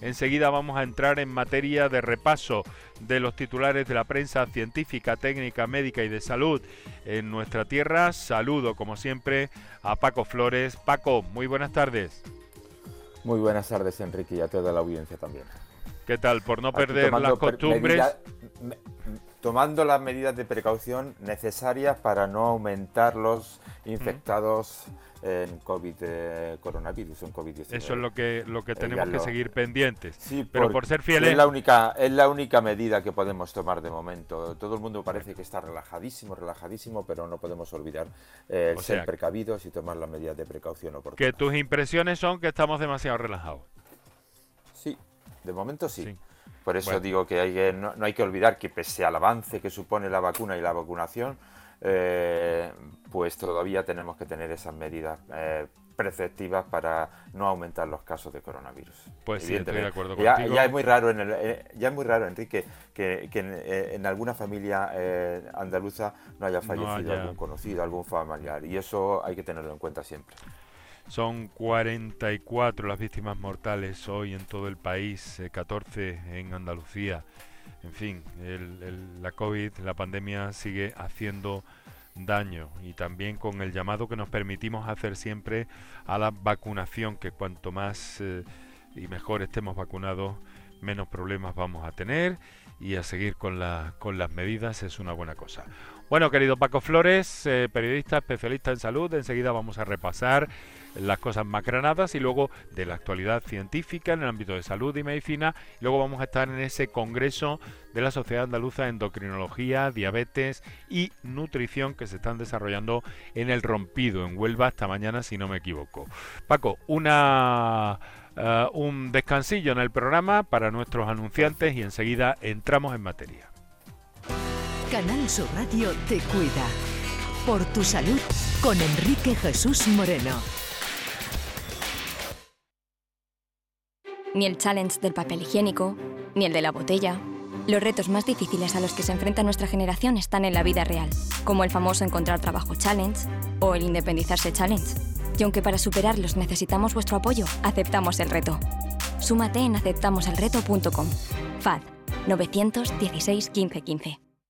Enseguida vamos a entrar en materia de repaso de los titulares de la prensa científica, técnica, médica y de salud en nuestra tierra. Saludo, como siempre, a Paco Flores. Paco, muy buenas tardes. Muy buenas tardes, Enrique, y a toda la audiencia también. ¿Qué tal? Por no perder las costumbres. tomando las medidas de precaución necesarias para no aumentar los infectados en COVID eh, coronavirus, en COVID-19. Eso es lo que lo que eh, tenemos que seguir pendientes. Sí, pero por ser fieles es la única es la única medida que podemos tomar de momento. Todo el mundo parece que está relajadísimo, relajadísimo, pero no podemos olvidar eh, ser precavidos y tomar las medidas de precaución oportunas. Que tus impresiones son que estamos demasiado relajados. Sí, de momento sí. Por eso digo que, hay no, hay que olvidar que pese al avance que supone la vacuna y la vacunación, eh, pues todavía tenemos que tener esas medidas eh, preceptivas para no aumentar los casos de coronavirus. Pues sí, estoy de acuerdo ya, contigo. Ya es muy raro, en el, eh, ya es muy raro, Enrique, que, en, alguna familia andaluza no haya fallecido algún conocido, algún familiar, y eso hay que tenerlo en cuenta siempre. Son 44 las víctimas mortales hoy en todo el país, 14 en Andalucía en fin, la COVID, la pandemia sigue haciendo daño y también con el llamado que nos permitimos hacer siempre a la vacunación, que cuanto más eh, y mejor estemos vacunados, menos problemas vamos a tener y a seguir con, con las medidas es una buena cosa. Bueno, querido Paco Flores, eh, periodista especialista en salud, enseguida vamos a repasar las cosas macranadas y luego de la actualidad científica en el ámbito de salud y medicina. Y luego vamos a estar en ese congreso de la Sociedad Andaluza de Endocrinología, Diabetes y Nutrición que se están desarrollando en el Rompido, en Huelva, hasta mañana, si no me equivoco. Paco, una... Eh, un descansillo en el programa para nuestros anunciantes y enseguida entramos en materia. Canal Sur Radio te cuida. Por tu salud con Enrique Jesús Moreno. ni el challenge del papel higiénico, ni el de la botella. Los retos más difíciles a los que se enfrenta nuestra generación están en la vida real, como el famoso encontrar trabajo challenge o el independizarse challenge. Y aunque para superarlos necesitamos vuestro apoyo, aceptamos el reto. Súmate en aceptamoselreto.com. FAD 916 1515.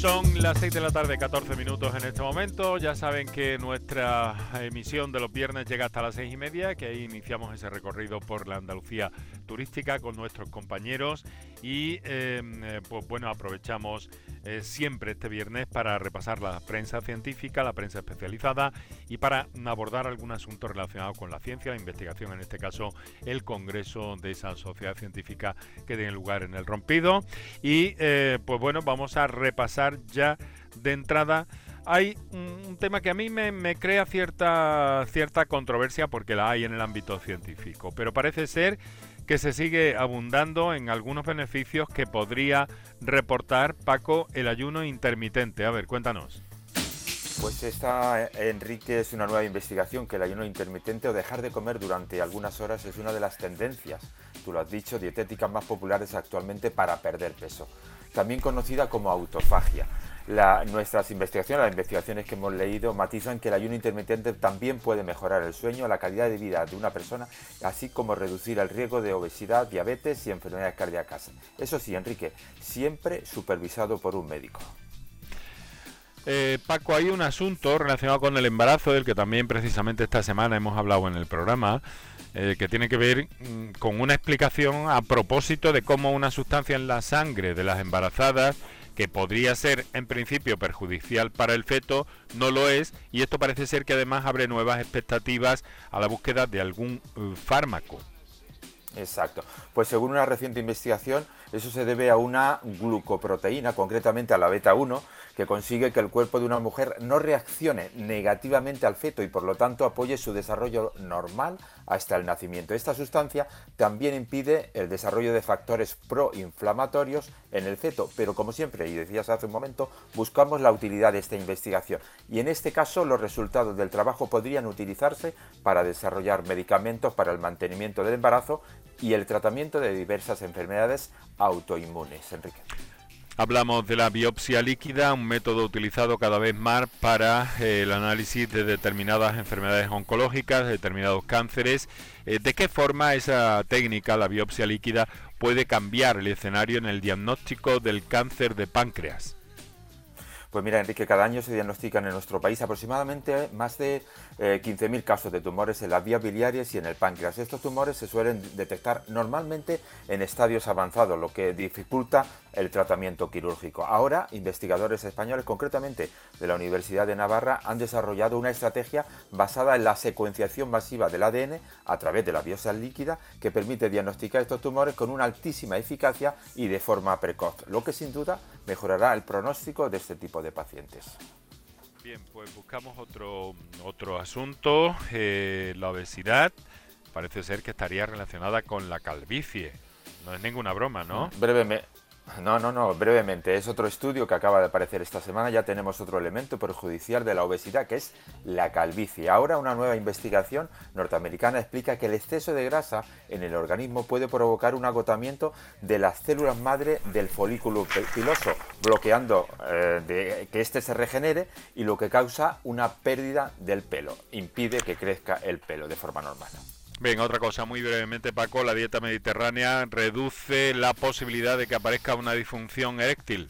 Son las 6 de la tarde, 14 minutos en este momento. Ya saben que nuestra emisión de los viernes llega hasta las 6 y media, que ahí iniciamos ese recorrido por la Andalucía turística con nuestros compañeros y em, eh, pues bueno, aprovechamos eh, siempre este viernes para repasar la prensa científica, la prensa especializada y para abordar algún asunto relacionado con la ciencia, la investigación, en este caso el congreso de esa sociedad científica que tiene lugar en el Rompido. Y eh, pues bueno, vamos a repasar ya de entrada hay un, tema que a mí me, me, crea cierta, cierta controversia porque la hay en el ámbito científico, pero parece ser que se sigue abundando en algunos beneficios que podría reportar Paco el ayuno intermitente. A ver, cuéntanos. Pues esta, Enrique, es una nueva investigación que el ayuno intermitente o dejar de comer durante algunas horas es una de las tendencias, tú lo has dicho, dietéticas más populares actualmente para perder peso, también conocida como autofagia nuestras investigaciones, las investigaciones que hemos leído, matizan que el ayuno intermitente también puede mejorar el sueño, la calidad de vida de una persona, así como reducir el riesgo de obesidad, diabetes y enfermedades cardíacas. Eso sí, Enrique, siempre supervisado por un médico. Eh, Paco, hay un asunto relacionado con el embarazo, del que también precisamente esta semana hemos hablado en el programa, eh, que tiene que ver mm, con una explicación a propósito de cómo una sustancia en la sangre de las embarazadas que podría ser en principio perjudicial para el feto, no lo es y esto parece ser que además abre nuevas expectativas a la búsqueda de algún eh, fármaco. Exacto. Pues según una reciente investigación, eso se debe a una glucoproteína, concretamente a la beta 1, que consigue que el cuerpo de una mujer no reaccione negativamente al feto y por lo tanto apoye su desarrollo normal hasta el nacimiento. Esta sustancia también impide el desarrollo de factores proinflamatorios en el feto, pero como siempre, y decías hace un momento, buscamos la utilidad de esta investigación. Y en este caso los resultados del trabajo podrían utilizarse para desarrollar medicamentos para el mantenimiento del embarazo y el tratamiento de diversas enfermedades autoinmunes. Enrique. Hablamos de la biopsia líquida, un método utilizado cada vez más para eh, el análisis de determinadas enfermedades oncológicas, determinados cánceres. Eh, ¿De qué forma esa técnica, la biopsia líquida, puede cambiar el escenario en el diagnóstico del cáncer de páncreas? Pues mira, Enrique, cada año se diagnostican en nuestro país aproximadamente más de 15.000 eh, casos de tumores en las vías biliares y en el páncreas. Estos tumores se suelen detectar normalmente en estadios avanzados, lo que dificulta el tratamiento quirúrgico. Ahora, investigadores españoles, concretamente de la Universidad de Navarra, han desarrollado una estrategia basada en la secuenciación masiva del ADN a través de la biopsia líquida que permite diagnosticar estos tumores con una altísima eficacia y de forma precoz, lo que sin duda mejorará el pronóstico de este tipo de pacientes. Bien, pues buscamos otro, otro asunto. Eh, la obesidad parece ser que estaría relacionada con la calvicie. No es ninguna broma, ¿no? Brevemente, no, no, no, brevemente. Es otro estudio que acaba de aparecer esta semana. Ya tenemos otro elemento perjudicial de la obesidad, que es la calvicie. Ahora una nueva investigación norteamericana explica que el exceso de grasa en el organismo puede provocar un agotamiento de las células madre del folículo piloso, bloqueando eh, que éste se regenere y lo que causa una pérdida del pelo. Impide que crezca el pelo de forma normal. Bien, otra cosa muy brevemente, Paco, la dieta mediterránea reduce la posibilidad de que aparezca una disfunción eréctil.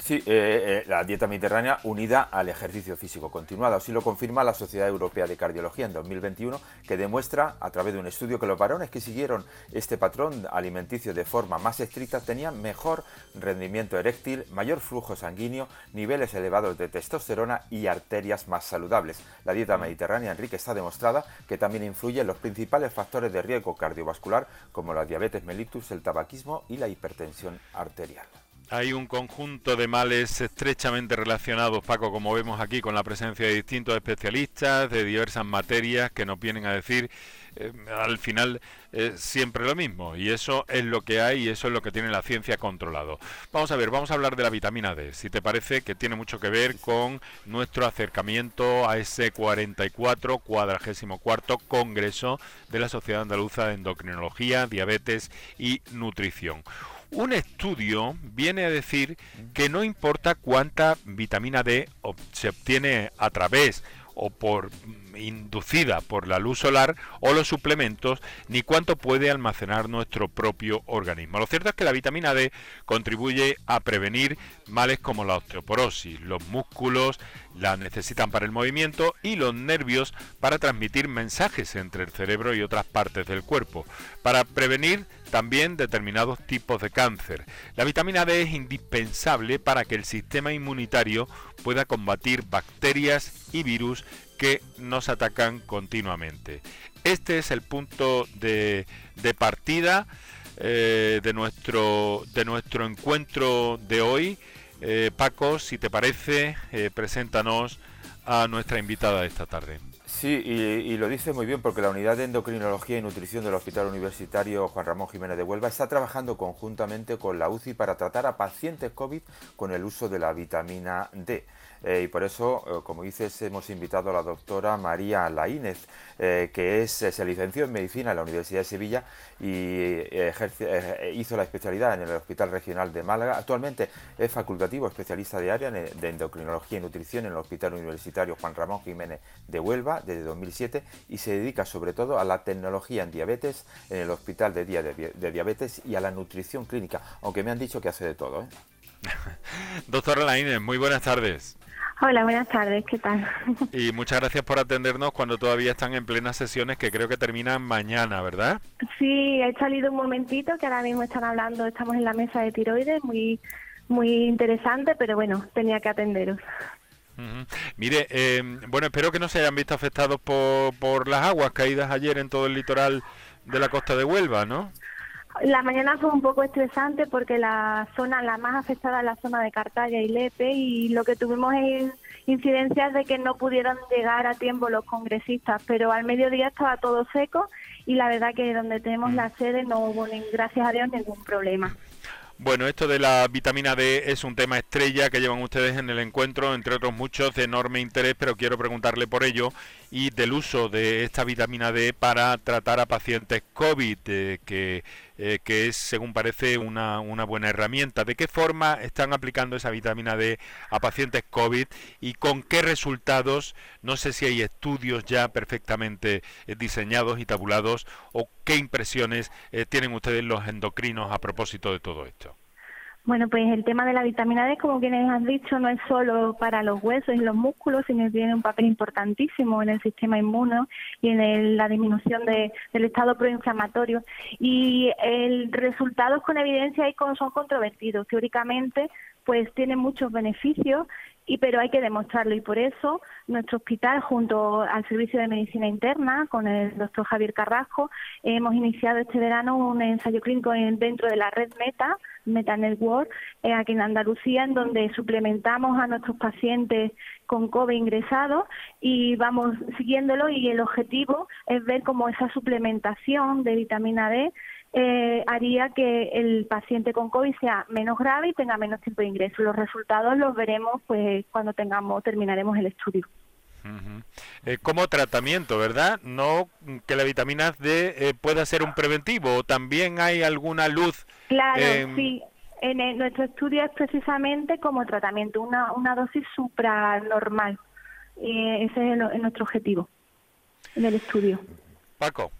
Sí, eh, eh, la dieta mediterránea unida al ejercicio físico continuado. Así lo confirma la Sociedad Europea de Cardiología en 2021, que demuestra a través de un estudio que los varones que siguieron este patrón alimenticio de forma más estricta tenían mejor rendimiento eréctil, mayor flujo sanguíneo, niveles elevados de testosterona y arterias más saludables. La dieta mediterránea, Enrique, está demostrada que también influye en los principales factores de riesgo cardiovascular como la diabetes mellitus, el tabaquismo y la hipertensión arterial. Hay un conjunto de males estrechamente relacionados, Paco, como vemos aquí, con la presencia de distintos especialistas de diversas materias que nos vienen a decir eh, al final eh, siempre lo mismo. Y eso es lo que hay y eso es lo que tiene la ciencia controlado. Vamos a ver, vamos a hablar de la vitamina D, si te parece que tiene mucho que ver con nuestro acercamiento a ese 44, cuadragésimo cuarto Congreso de la Sociedad Andaluza de Endocrinología, Diabetes y Nutrición un estudio viene a decir que no importa cuánta vitamina D se obtiene a través o por inducida por la luz solar o los suplementos, ni cuánto puede almacenar nuestro propio organismo. Lo cierto es que la vitamina D contribuye a prevenir males como la osteoporosis. Los músculos la necesitan para el movimiento y los nervios para transmitir mensajes entre el cerebro y otras partes del cuerpo. Para prevenir también determinados tipos de cáncer. La vitamina D es indispensable para que el sistema inmunitario pueda combatir bacterias y virus que nos atacan continuamente. Este es el punto de, partida eh, de, nuestro, de nuestro encuentro de hoy. Eh, Paco, si te parece, eh, preséntanos a nuestra invitada de esta tarde. Sí, y, lo dice muy bien porque la Unidad de Endocrinología y Nutrición del Hospital Universitario Juan Ramón Jiménez de Huelva está trabajando conjuntamente con la UCI para tratar a pacientes COVID con el uso de la vitamina D. Eh, y por eso, eh, como dices, hemos invitado a la doctora María Laínez, eh, que es, se licenció en medicina en la Universidad de Sevilla y hizo la especialidad en el Hospital Regional de Málaga. Actualmente es facultativo especialista de área de endocrinología y nutrición en el Hospital Universitario Juan Ramón Jiménez de Huelva desde 2007 y se dedica sobre todo a la tecnología en diabetes en el Hospital de Día de, Diabetes y a la nutrición clínica, aunque me han dicho que hace de todo. Doctora Laínez, muy buenas tardes. Hola, buenas tardes, ¿qué tal? Y muchas gracias por atendernos cuando todavía están en plenas sesiones que creo que terminan mañana, ¿verdad? Sí, he salido un momentito que ahora mismo están hablando, estamos en la mesa de tiroides, muy, muy interesante, pero bueno, tenía que atenderos. Mire, eh, bueno, espero que no se hayan visto afectados por, por las aguas caídas ayer en todo el litoral de la costa de Huelva, ¿no? La mañana fue un poco estresante porque la zona, la más afectada es la zona de Cartaya y Lepe y lo que tuvimos es incidencias de que no pudieron llegar a tiempo los congresistas, pero al mediodía estaba todo seco y la verdad que donde tenemos la sede no hubo, ni, gracias a Dios, ningún problema. Bueno, esto de la vitamina D es un tema estrella que llevan ustedes en el encuentro, entre otros muchos de enorme interés, pero quiero preguntarle por ello y del uso de esta vitamina D para tratar a pacientes COVID, eh, que, eh, que es, según parece, una, una buena herramienta. ¿De qué forma están aplicando esa vitamina D a pacientes COVID y con qué resultados? No sé si hay estudios ya perfectamente eh, diseñados y tabulados o qué impresiones tienen ustedes los endocrinos a propósito de todo esto. Bueno, pues el tema de la vitamina D, como quienes han dicho, no es solo para los huesos y los músculos, sino que tiene un papel importantísimo en el sistema inmuno y en la disminución del estado proinflamatorio. Y el resultados con evidencia son controvertidos. Teóricamente, pues tiene muchos beneficios y pero hay que demostrarlo y por eso nuestro hospital junto al servicio de medicina interna con el doctor Javier Carrasco hemos iniciado este verano un ensayo clínico dentro de la red Meta Meta Network eh, aquí en Andalucía en donde suplementamos a nuestros pacientes con COVID ingresados y vamos siguiéndolo y el objetivo es ver cómo esa suplementación de vitamina D eh, haría que el paciente con COVID sea menos grave y tenga menos tiempo de ingreso. Los resultados los veremos pues cuando tengamos terminaremos el estudio. Eh, como tratamiento, ¿verdad? No que la vitamina D eh, pueda ser un preventivo, o también hay alguna luz. Claro, sí. En nuestro estudio es precisamente como tratamiento, una, una dosis supranormal. ese es nuestro objetivo en el estudio. Paco.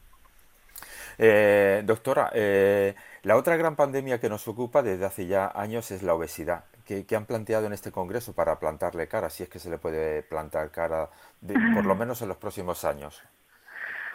Eh, doctora, eh, la otra gran pandemia que nos ocupa desde hace ya años es la obesidad. ¿Qué, han planteado en este Congreso para plantarle cara, si es que se le puede plantar cara, por lo menos en los próximos años?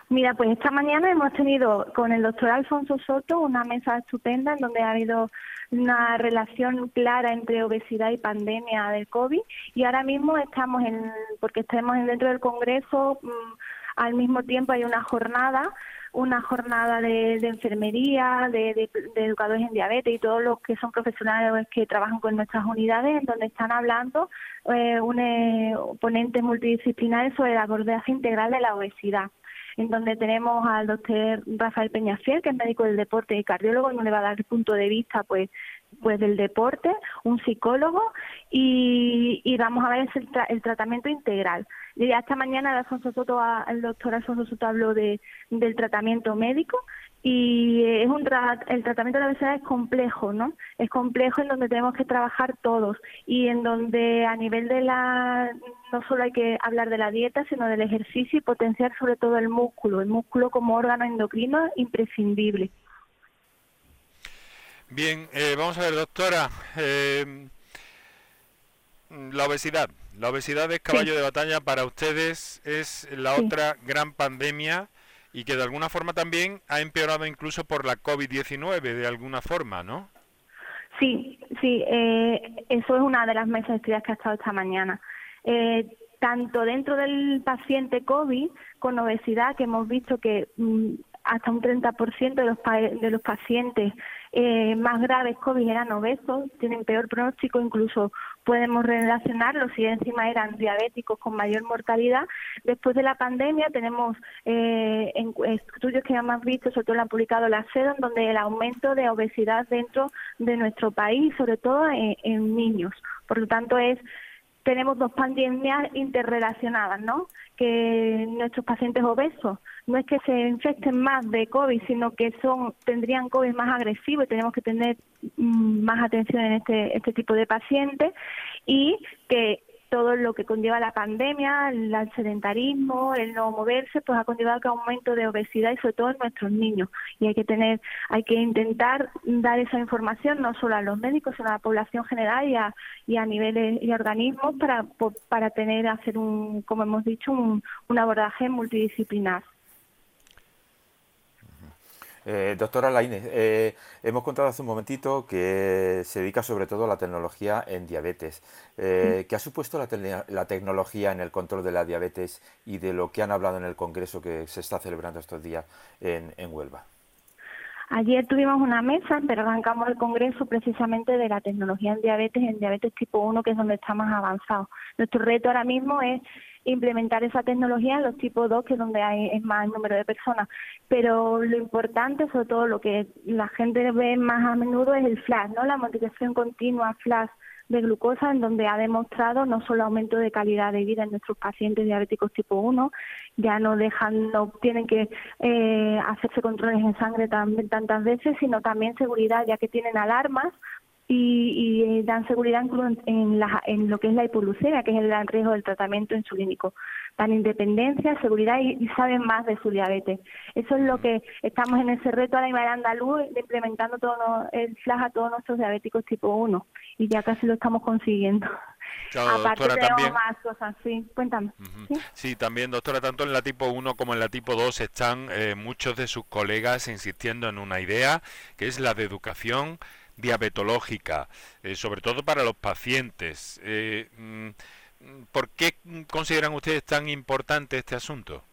Mira, pues esta mañana hemos tenido con el doctor Alfonso Soto una mesa estupenda en donde ha habido una relación clara entre obesidad y pandemia del COVID y ahora mismo estamos en, porque estamos dentro del Congreso, mm, al mismo tiempo hay una jornada una jornada de, enfermería, de, educadores en diabetes y todos los que son profesionales que trabajan con nuestras unidades, en donde están hablando eh, un eh, ponentes multidisciplinares sobre el abordaje integral de la obesidad en donde tenemos al doctor Rafael Peñafiel, que es médico del deporte y cardiólogo, y nos va a dar el punto de vista pues pues del deporte, un psicólogo y, vamos a ver el, tratamiento integral. Y esta mañana el, Alfonso Soto, el doctor Alfonso Soto habló de, del tratamiento médico y es un el tratamiento de la obesidad es complejo, ¿no? Es complejo en donde tenemos que trabajar todos y en donde a nivel de la no solo hay que hablar de la dieta, sino del ejercicio y potenciar sobre todo el músculo, el músculo como órgano endocrino imprescindible. Bien, eh, vamos a ver, doctora. Eh, la obesidad. La obesidad es caballo de batalla para ustedes, es la otra gran pandemia y que de alguna forma también ha empeorado incluso por la COVID-19, de alguna forma, ¿no? Sí, sí, eh, eso es una de las mesas de estudios que ha estado esta mañana. tanto dentro del paciente COVID con obesidad, que hemos visto que mm, hasta un 30% de los, de los pacientes eh, más graves COVID eran obesos, tienen peor pronóstico, incluso podemos relacionarlos si encima eran diabéticos con mayor mortalidad. Después de la pandemia tenemos eh, estudios que hemos visto, sobre todo lo han publicado la SEDO, donde el aumento de obesidad dentro de nuestro país, sobre todo en niños. Por lo tanto, es tenemos dos pandemias interrelacionadas, ¿no? Que nuestros pacientes obesos no es que se infecten más de COVID, sino que son tendrían COVID más agresivo y tenemos que tener mm, más atención en este, este tipo de pacientes y que todo lo que conlleva la pandemia, el sedentarismo, el no moverse, pues ha conllevado que aumento de obesidad y sobre todo en nuestros niños. Y hay que tener, hay que intentar dar esa información no solo a los médicos, sino a la población general y a, y a niveles y organismos para, para tener, hacer un, como hemos dicho, un, un abordaje multidisciplinar. Eh, doctora Laine, eh, hemos contado hace un momentito que se dedica sobre todo a la tecnología en diabetes. Eh, ¿Qué ha supuesto la, tecnología en el control de la diabetes y de lo que han hablado en el congreso que se está celebrando estos días en, en Huelva? Ayer tuvimos una mesa, pero arrancamos el congreso precisamente de la tecnología en diabetes, en diabetes tipo 1, que es donde está más avanzado. Nuestro reto ahora mismo es implementar esa tecnología en los tipos 2, que es donde hay es más número de personas. Pero lo importante, sobre todo lo que la gente ve más a menudo, es el flash, ¿no? La motivación continua flash de glucosa, en donde ha demostrado no solo aumento de calidad de vida en nuestros pacientes diabéticos tipo 1, ya no dejan, no tienen que eh, hacerse controles en sangre tan, tantas veces, sino también seguridad, ya que tienen alarmas y, y, dan seguridad en, la, en lo que es la hipoglucemia, que es el gran riesgo del tratamiento insulínico. Dan independencia, seguridad y, saben más de su diabetes. Eso es lo que estamos en ese reto a nivel andaluz, implementando todo el flash a todos nuestros diabéticos tipo 1 y ya casi lo estamos consiguiendo. Aparte también. más cosas, sí, cuéntame. ¿sí? también, doctora, tanto en la tipo 1 como en la tipo 2 están eh, muchos de sus colegas insistiendo en una idea que es la de educación diabetológica, eh, sobre todo para los pacientes. Eh, mm, ¿Por qué consideran ustedes tan importante este asunto?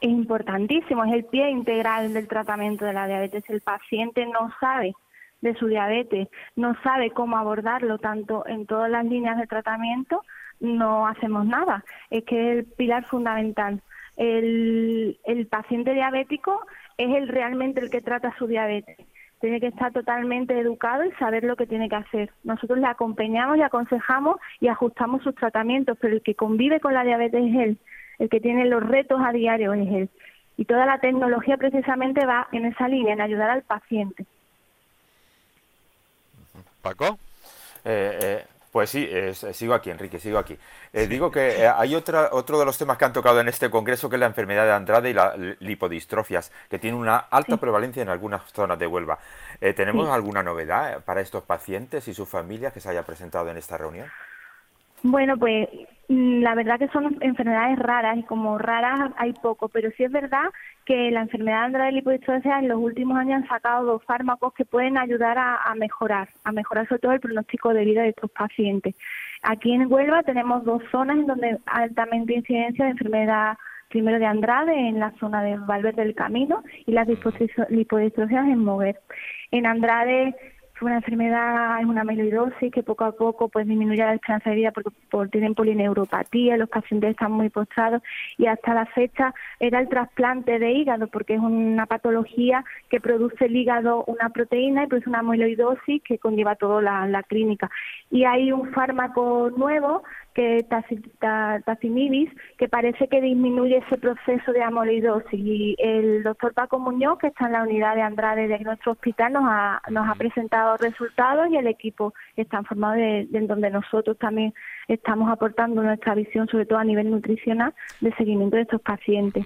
Es importantísimo, es el pie integral del tratamiento de la diabetes. El paciente no sabe de su diabetes, no sabe cómo abordarlo tanto en todas las líneas de tratamiento, no hacemos nada. Es que es el pilar fundamental. El, el paciente diabético es el realmente el que trata su diabetes tiene que estar totalmente educado y saber lo que tiene que hacer. Nosotros le acompañamos y aconsejamos y ajustamos sus tratamientos, pero el que convive con la diabetes es él, el que tiene los retos a diario es él. Y toda la tecnología precisamente va en esa línea, en ayudar al paciente. Paco. Eh, eh, pues sí, sigo aquí, Enrique, sigo aquí. Eh, digo que eh, hay otra, otro de los temas que han tocado en este congreso que es la enfermedad de Andrade y las lipodistrofias, que tiene una alta prevalencia en algunas zonas de Huelva. Eh, ¿Tenemos alguna novedad para estos pacientes y sus familias que se haya presentado en esta reunión? Bueno, pues mm, la verdad que son enfermedades raras y como raras hay poco, pero sí es verdad que la enfermedad de la lipodistrosia en los últimos años han sacado dos fármacos que pueden ayudar a, mejorar, a mejorar sobre todo el pronóstico de vida de estos pacientes. Aquí en Huelva tenemos dos zonas en donde altamente incidencia de enfermedad primero de Andrade en la zona de Valverde del Camino y las lipodistrofias en Moguer. En Andrade fue una enfermedad, es una amiloidosis que poco a poco pues disminuye la esperanza de vida porque por, tienen polineuropatía, los pacientes están muy postrados y hasta la fecha era el trasplante de hígado porque es una patología que produce el hígado una proteína y produce una amiloidosis que conlleva toda la, la clínica. Y hay un fármaco nuevo que tacinibis, que parece que disminuye ese proceso de amolidosis. Y el doctor Paco Muñoz, que está en la unidad de Andrade de nuestro hospital, nos ha, nos ha presentado resultados y el equipo está formado de, donde nosotros también estamos aportando nuestra visión, sobre todo a nivel nutricional, de seguimiento de estos pacientes.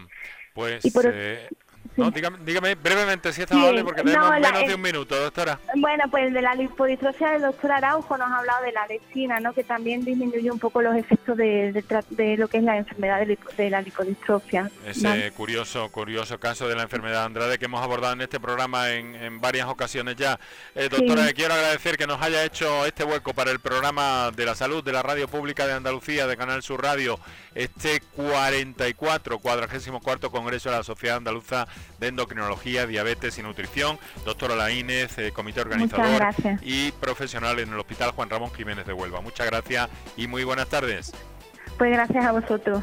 Pues eh, no, dígame, brevemente si es amable porque tenemos menos de un minuto, doctora. Bueno, pues de la lipodistrofia del doctor Araujo nos ha hablado de la lectina, ¿no? que también disminuye un poco los efectos de, de, lo que es la enfermedad de, la lipodistrofia. Ese curioso, curioso caso de la enfermedad de Andrade que hemos abordado en este programa en, en varias ocasiones ya. Eh, doctora, le quiero agradecer que nos haya hecho este hueco para el programa de la salud de la Radio Pública de Andalucía, de Canal Sur Radio, este 44, 44 Congreso de la Sociedad Andaluza de Endocrinología, Diabetes y Nutrición, doctora Laínez, eh, comité organizador y profesional en el Hospital Juan Ramón Jiménez de Huelva. Muchas gracias y muy buenas tardes. Pues gracias a vosotros.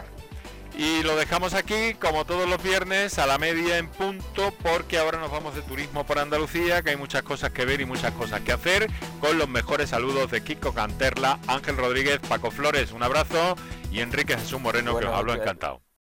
Y lo dejamos aquí, como todos los viernes, a la media en punto, porque ahora nos vamos de turismo por Andalucía, que hay muchas cosas que ver y muchas cosas que hacer, con los mejores saludos de Kiko Canterla, Ángel Rodríguez, Paco Flores, un abrazo, y Enrique Jesús Moreno, que os hablo encantado.